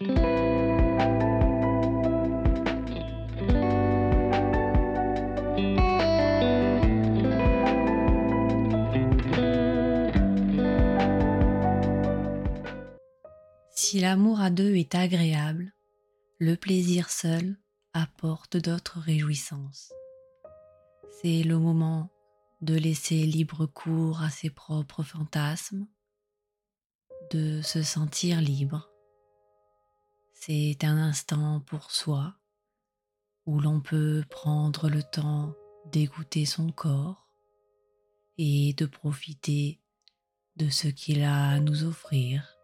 Si l'amour à deux est agréable, le plaisir seul apporte d'autres réjouissances. C'est le moment de laisser libre cours à ses propres fantasmes, de se sentir libre. C'est un instant pour soi où l'on peut prendre le temps d'écouter son corps et de profiter de ce qu'il a à nous offrir.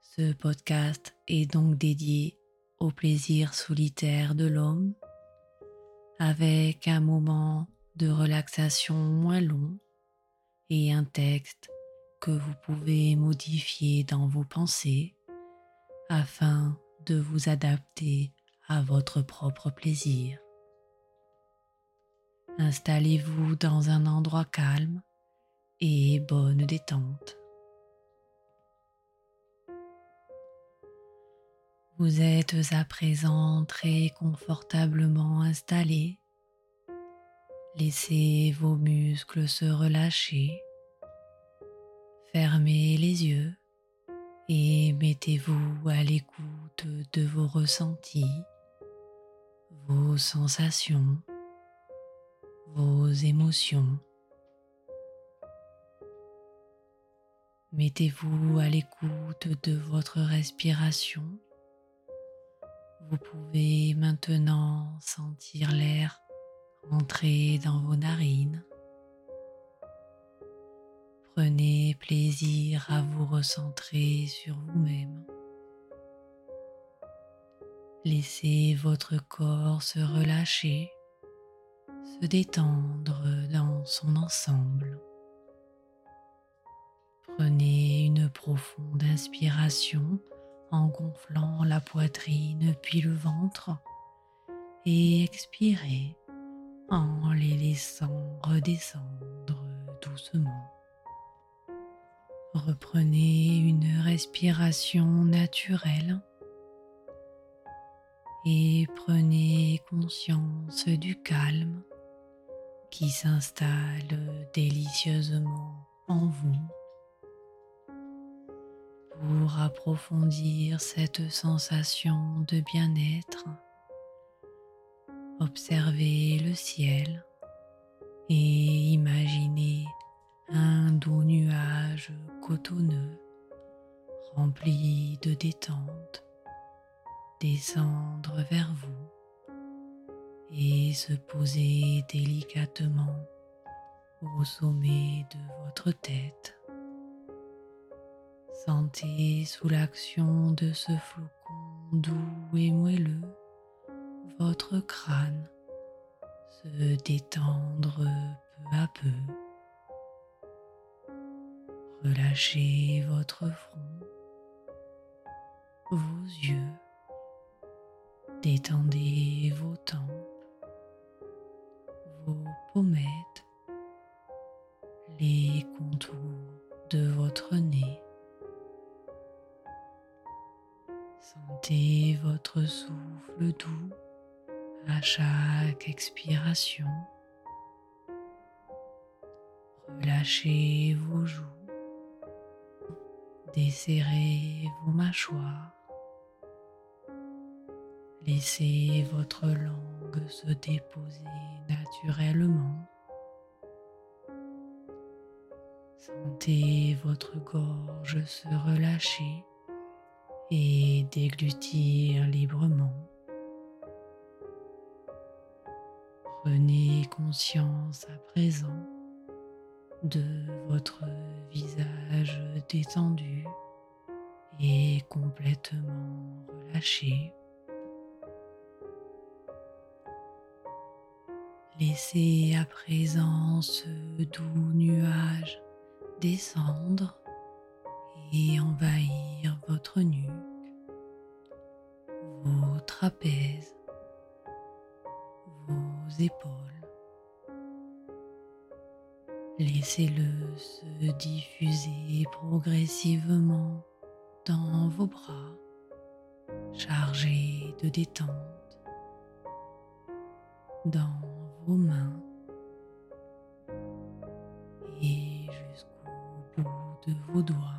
Ce podcast est donc dédié au plaisir solitaire de l'homme avec un moment de relaxation moins long et un texte que vous pouvez modifier dans vos pensées afin de vous adapter à votre propre plaisir. Installez-vous dans un endroit calme et bonne détente. Vous êtes à présent très confortablement installé. Laissez vos muscles se relâcher. Fermez les yeux et mettez-vous à l'écoute de vos ressentis, vos sensations, vos émotions. Mettez-vous à l'écoute de votre respiration vous pouvez maintenant sentir l'air entrer dans vos narines. Prenez plaisir à vous recentrer sur vous-même. Laissez votre corps se relâcher, se détendre dans son ensemble. Prenez une profonde inspiration en gonflant la poitrine puis le ventre et expirez en les laissant redescendre doucement. Reprenez une respiration naturelle et prenez conscience du calme qui s'installe délicieusement en vous pour approfondir cette sensation de bien-être. Observez le ciel et imaginez un doux nuage cotonneux rempli de détente descendre vers vous et se poser délicatement au sommet de votre tête. Sentez sous l'action de ce flocon doux et moelleux votre crâne se détendre peu à peu. Relâchez votre front, vos yeux, détendez vos tempes, vos pommettes, les contours de votre nez. Sentez votre souffle doux à chaque expiration. Relâchez vos joues. Desserrez vos mâchoires. Laissez votre langue se déposer naturellement. Sentez votre gorge se relâcher et déglutir librement. Prenez conscience à présent de votre visage détendu et complètement relâché. Laissez à présent ce doux nuage descendre et envahir votre nuque, vos trapèzes, vos épaules. Laissez-le se diffuser progressivement dans vos bras, chargé de détente dans vos mains et jusqu'au bout de vos doigts.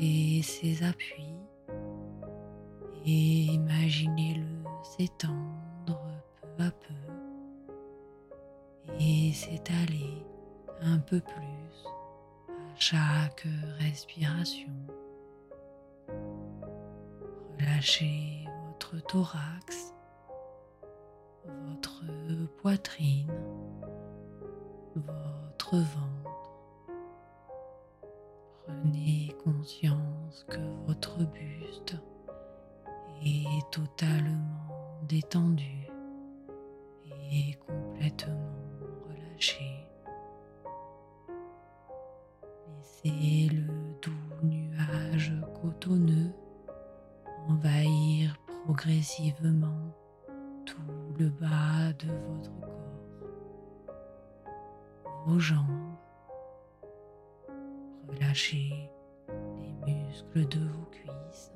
Ses appuis et imaginez-le s'étendre peu à peu et s'étaler un peu plus à chaque respiration. Relâchez votre thorax, votre poitrine, votre ventre. Prenez conscience que votre buste est totalement détendu et complètement relâché. Laissez le doux nuage cotonneux envahir progressivement tout le bas de votre corps, vos jambes. Relâchez les muscles de vos cuisses,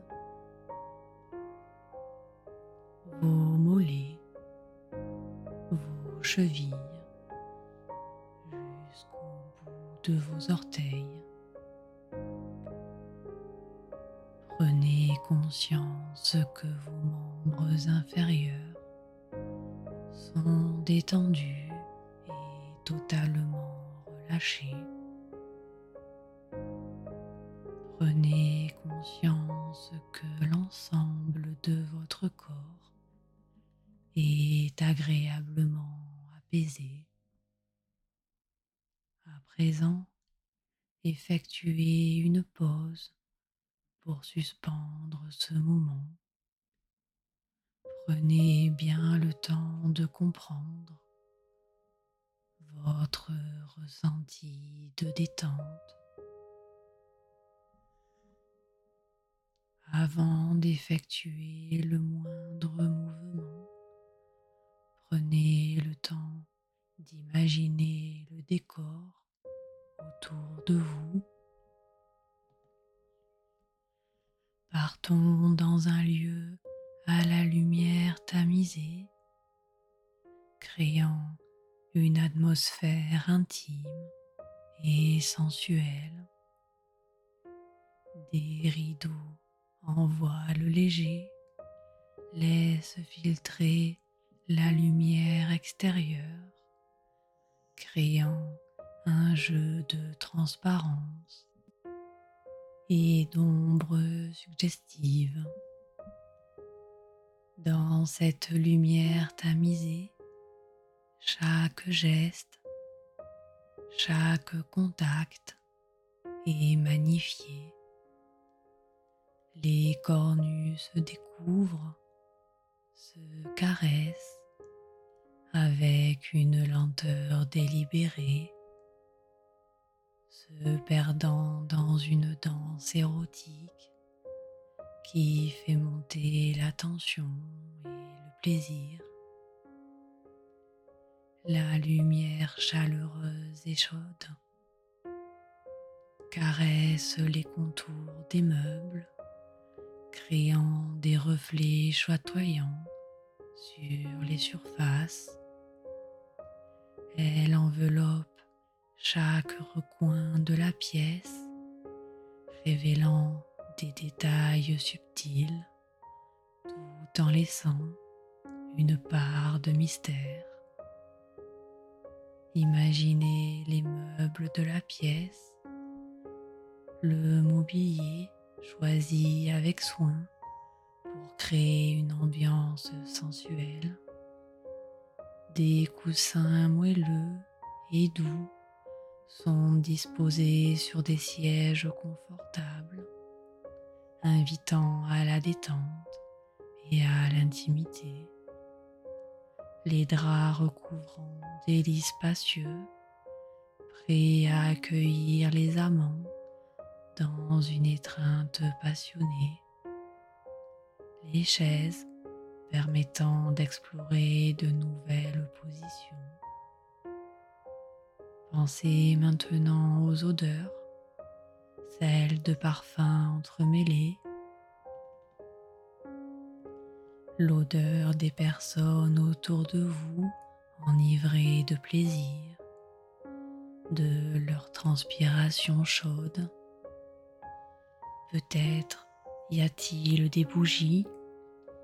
vos mollets, vos chevilles jusqu'au bout de vos orteils. Prenez conscience que vos membres inférieurs sont détendus et totalement relâchés. Prenez conscience atmosphère intime et sensuelle. Des rideaux en voile léger laissent filtrer la lumière extérieure, créant un jeu de transparence et d'ombre suggestive. Dans cette lumière tamisée, chaque geste, chaque contact est magnifié. Les cornus se découvrent, se caressent avec une lenteur délibérée se perdant dans une danse érotique qui fait monter l'attention et le plaisir. La lumière chaleureuse et chaude caresse les contours des meubles, créant des reflets chatoyants sur les surfaces. Elle enveloppe chaque recoin de la pièce, révélant des détails subtils tout en laissant une part de mystère. Imaginez les meubles de la pièce, le mobilier choisi avec soin pour créer une ambiance sensuelle, des coussins moelleux et doux sont disposés sur des sièges confortables, invitant à la détente et à l'intimité. Les draps recouvrant des lits spacieux prêt à accueillir les amants dans une étreinte passionnée. Les chaises permettant d'explorer de nouvelles positions. Pensez maintenant aux odeurs, celles de parfums entremêlés, l'odeur des personnes autour de vous enivrées de plaisir, de leur transpiration chaude. Peut-être y a-t-il des bougies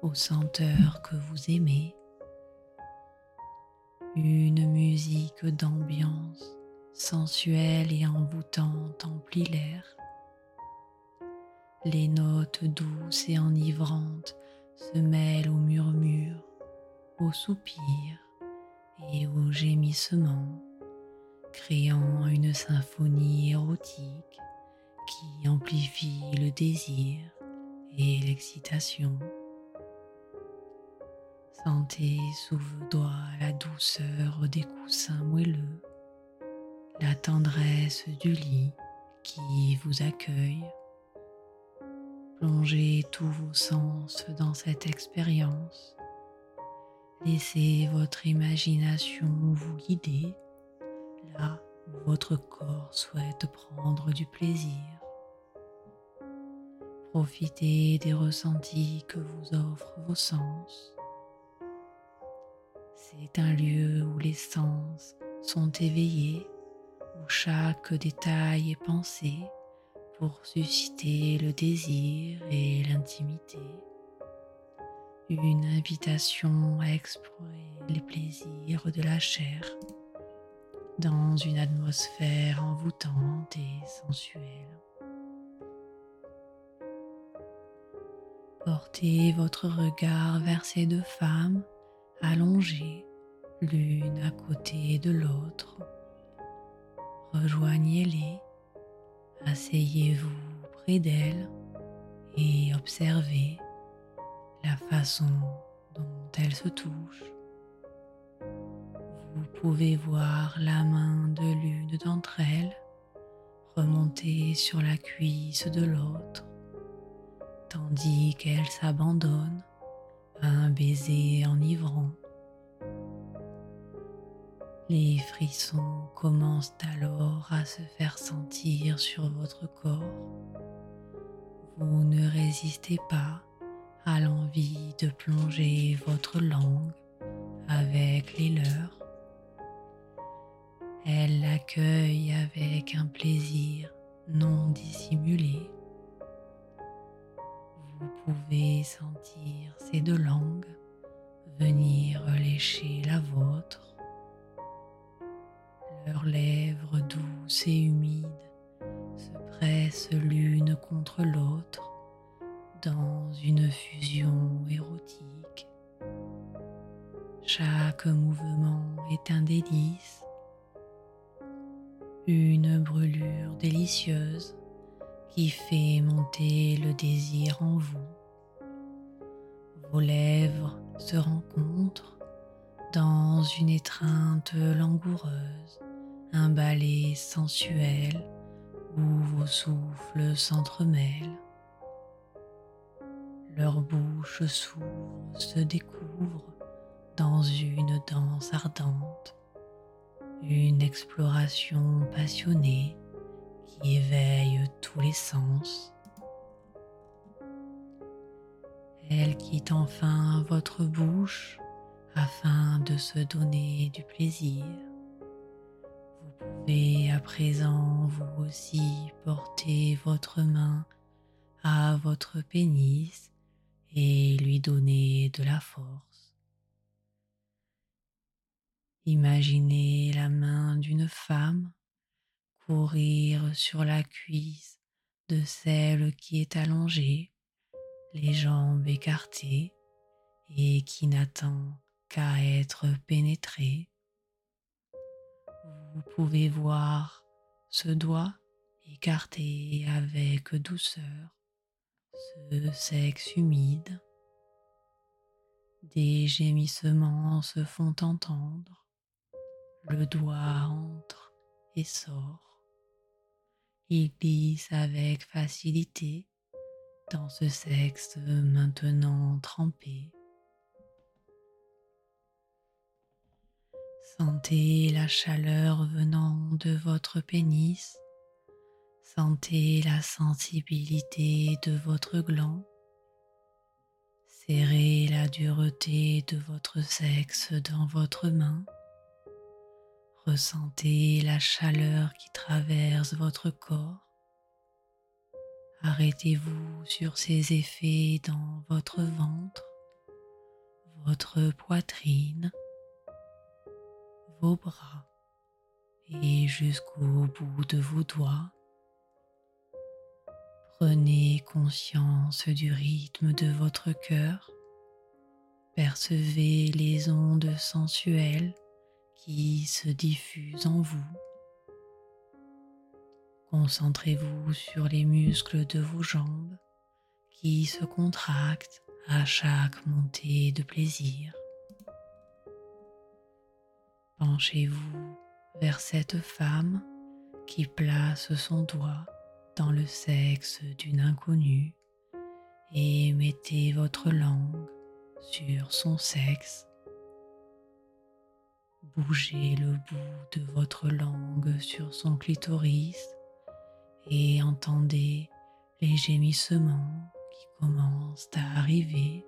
aux senteurs que vous aimez, une musique d'ambiance sensuelle et envoûtante emplit l'air. Les notes douces et enivrantes se mêlent aux murmures, aux soupirs et aux gémissements, créant une symphonie érotique qui amplifie le désir et l'excitation. Sentez sous vos doigts la douceur des coussins moelleux la tendresse du lit qui vous accueille. Plongez tous vos sens dans cette expérience. Laissez votre imagination vous guider là où votre corps souhaite prendre du plaisir. Profitez des ressentis que vous offrent vos sens. C'est un lieu où les sens sont éveillés où chaque détail est pensé pour susciter le désir et l'intimité. Une invitation à explorer les plaisirs de la chair dans une atmosphère envoûtante et sensuelle. Portez votre regard vers ces deux femmes allongées l'une à côté de l'autre rejoignez-les, asseyez-vous près d'elles et observez la façon dont elles se touchent. Vous pouvez voir la main de l'une d'entre elles remonter sur la cuisse de l'autre, tandis qu'elle s'abandonne à un baiser enivrant. Les frissons commencent alors à se faire sentir sur votre corps. Vous ne résistez pas à l'envie de plonger votre langue avec les leurs. Elle l'accueille avec un plaisir non dissimulé. Vous pouvez sentir ces deux langues venir lécher la vôtre leurs lèvres douces et humides se pressent l'une contre l'autre bouche s'ouvre, se découvre dans une danse ardente, une exploration passionnée qui éveille tous les sens. Elle quitte enfin votre bouche afin de se donner du plaisir. Vous pouvez à présent vous aussi porter votre main à votre pénis et lui donner de la force. Imaginez la main d'une femme courir sur la cuisse de celle qui est allongée, les jambes écartées et qui n'attend qu'à être pénétrée vous pouvez voir ce doigt écarté avec douceur ce sexe humide. Des gémissements se font entendre. Le doigt entre et sort. Il glisse avec facilité dans ce sexe maintenant trempé. Sentez la chaleur venant de votre pénis. Sentez la sensibilité de votre gland. Serrez la dureté de votre sexe dans votre main. Ressentez la chaleur qui traverse votre corps. Arrêtez-vous sur ces effets dans votre ventre, votre poitrine, vos bras et jusqu'au bout de vos doigts. Prenez conscience du rythme de votre cœur. Percevez les ondes sensuelles qui se diffusent en vous. Concentrez-vous sur les muscles de vos jambes qui se contractent à chaque montée de plaisir. Penchez-vous vers cette femme qui place son doigt le sexe d'une inconnue et mettez votre langue sur son sexe. Bougez le bout de votre langue sur son clitoris et entendez les gémissements qui commencent à arriver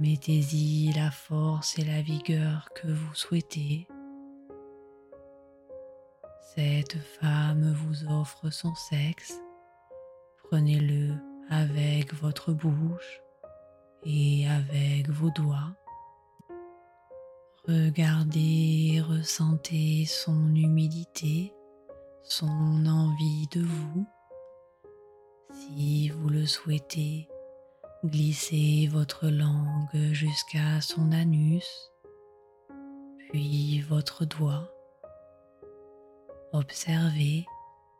Mettez-y la force et la vigueur que vous souhaitez. Cette femme vous offre son sexe. Prenez-le avec votre bouche et avec vos doigts. Regardez ressentez son humidité, son envie de vous. Si vous le souhaitez, Glissez votre langue jusqu'à son anus, puis votre doigt. Observez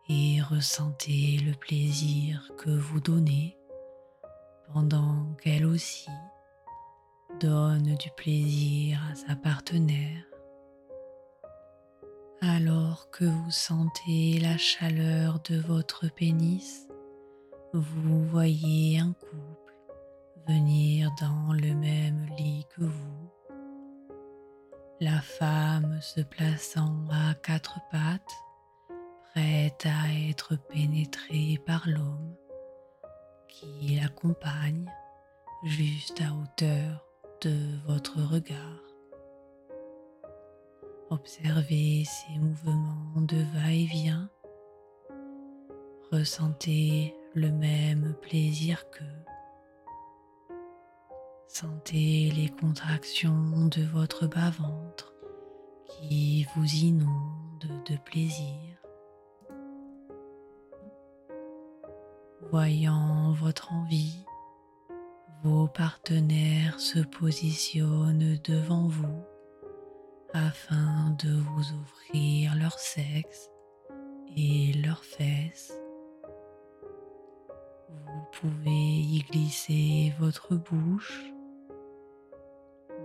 et ressentez le plaisir que vous donnez pendant qu'elle aussi donne du plaisir à sa partenaire. Alors que vous sentez la chaleur de votre pénis, vous voyez un couple venir dans le même lit que vous. La femme se plaçant à quatre pattes, prête à être pénétrée par l'homme qui l'accompagne juste à hauteur de votre regard. Observez ces mouvements de va-et-vient. Ressentez le même plaisir qu'eux. Sentez les contractions de votre bas-ventre qui vous inondent de plaisir. Voyant votre envie, vos partenaires se positionnent devant vous afin de vous offrir leur sexe et leurs fesses. Vous pouvez y glisser votre bouche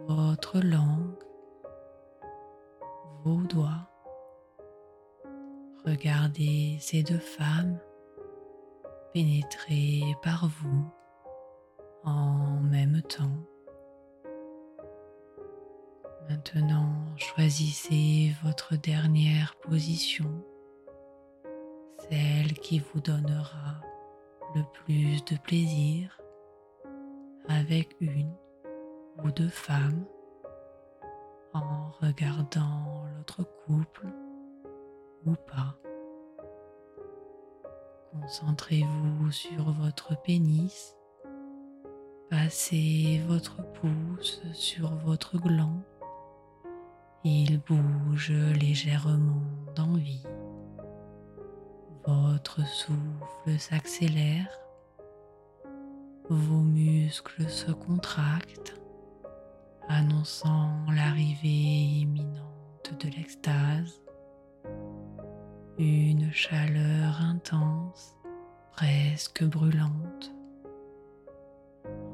votre langue, vos doigts. Regardez ces deux femmes pénétrer par vous en même temps. Maintenant, choisissez votre dernière position, celle qui vous donnera le plus de plaisir avec une ou deux femmes en regardant l'autre couple ou pas. Concentrez-vous sur votre pénis. Passez votre pouce sur votre gland. Il bouge légèrement d'envie. Votre souffle s'accélère. Vos muscles se contractent annonçant l'arrivée imminente de l'extase, une chaleur intense, presque brûlante,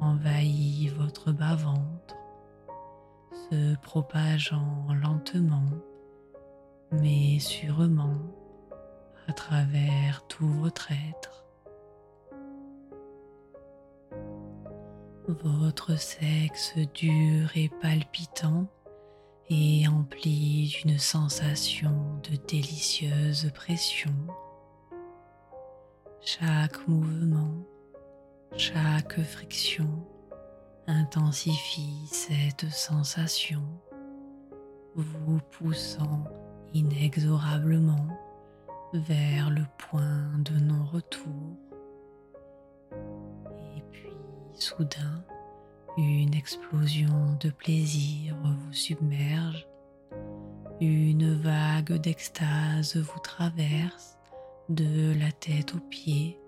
envahit votre bas-ventre, se propageant lentement mais sûrement à travers tout votre être. Votre sexe dur et palpitant est empli d'une sensation de délicieuse pression. Chaque mouvement, chaque friction intensifie cette sensation, vous poussant inexorablement vers le point de non-retour. Et puis soudain, une explosion de plaisir vous submerge, une vague d'extase vous traverse de la tête aux pieds,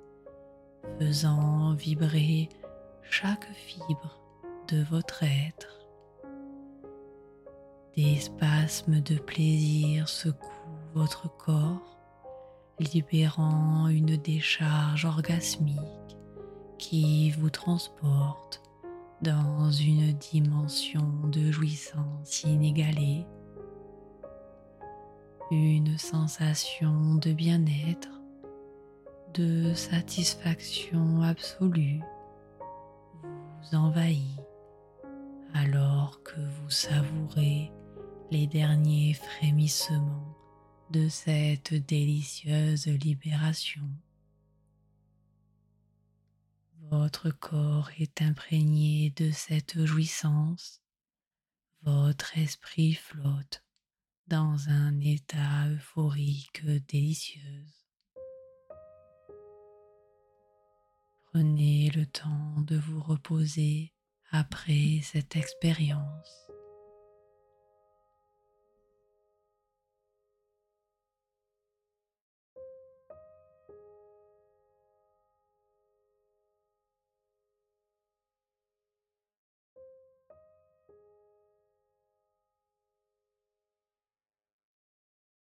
faisant vibrer chaque fibre de votre être. Des spasmes de plaisir secouent votre corps, libérant une décharge orgasmique qui vous transporte dans une dimension de jouissance inégalée, une sensation de bien-être, de satisfaction absolue vous envahit alors que vous savourez les derniers frémissements de cette délicieuse libération. Votre corps est imprégné de cette jouissance, votre esprit flotte dans un état euphorique délicieux. Prenez le temps de vous reposer après cette expérience.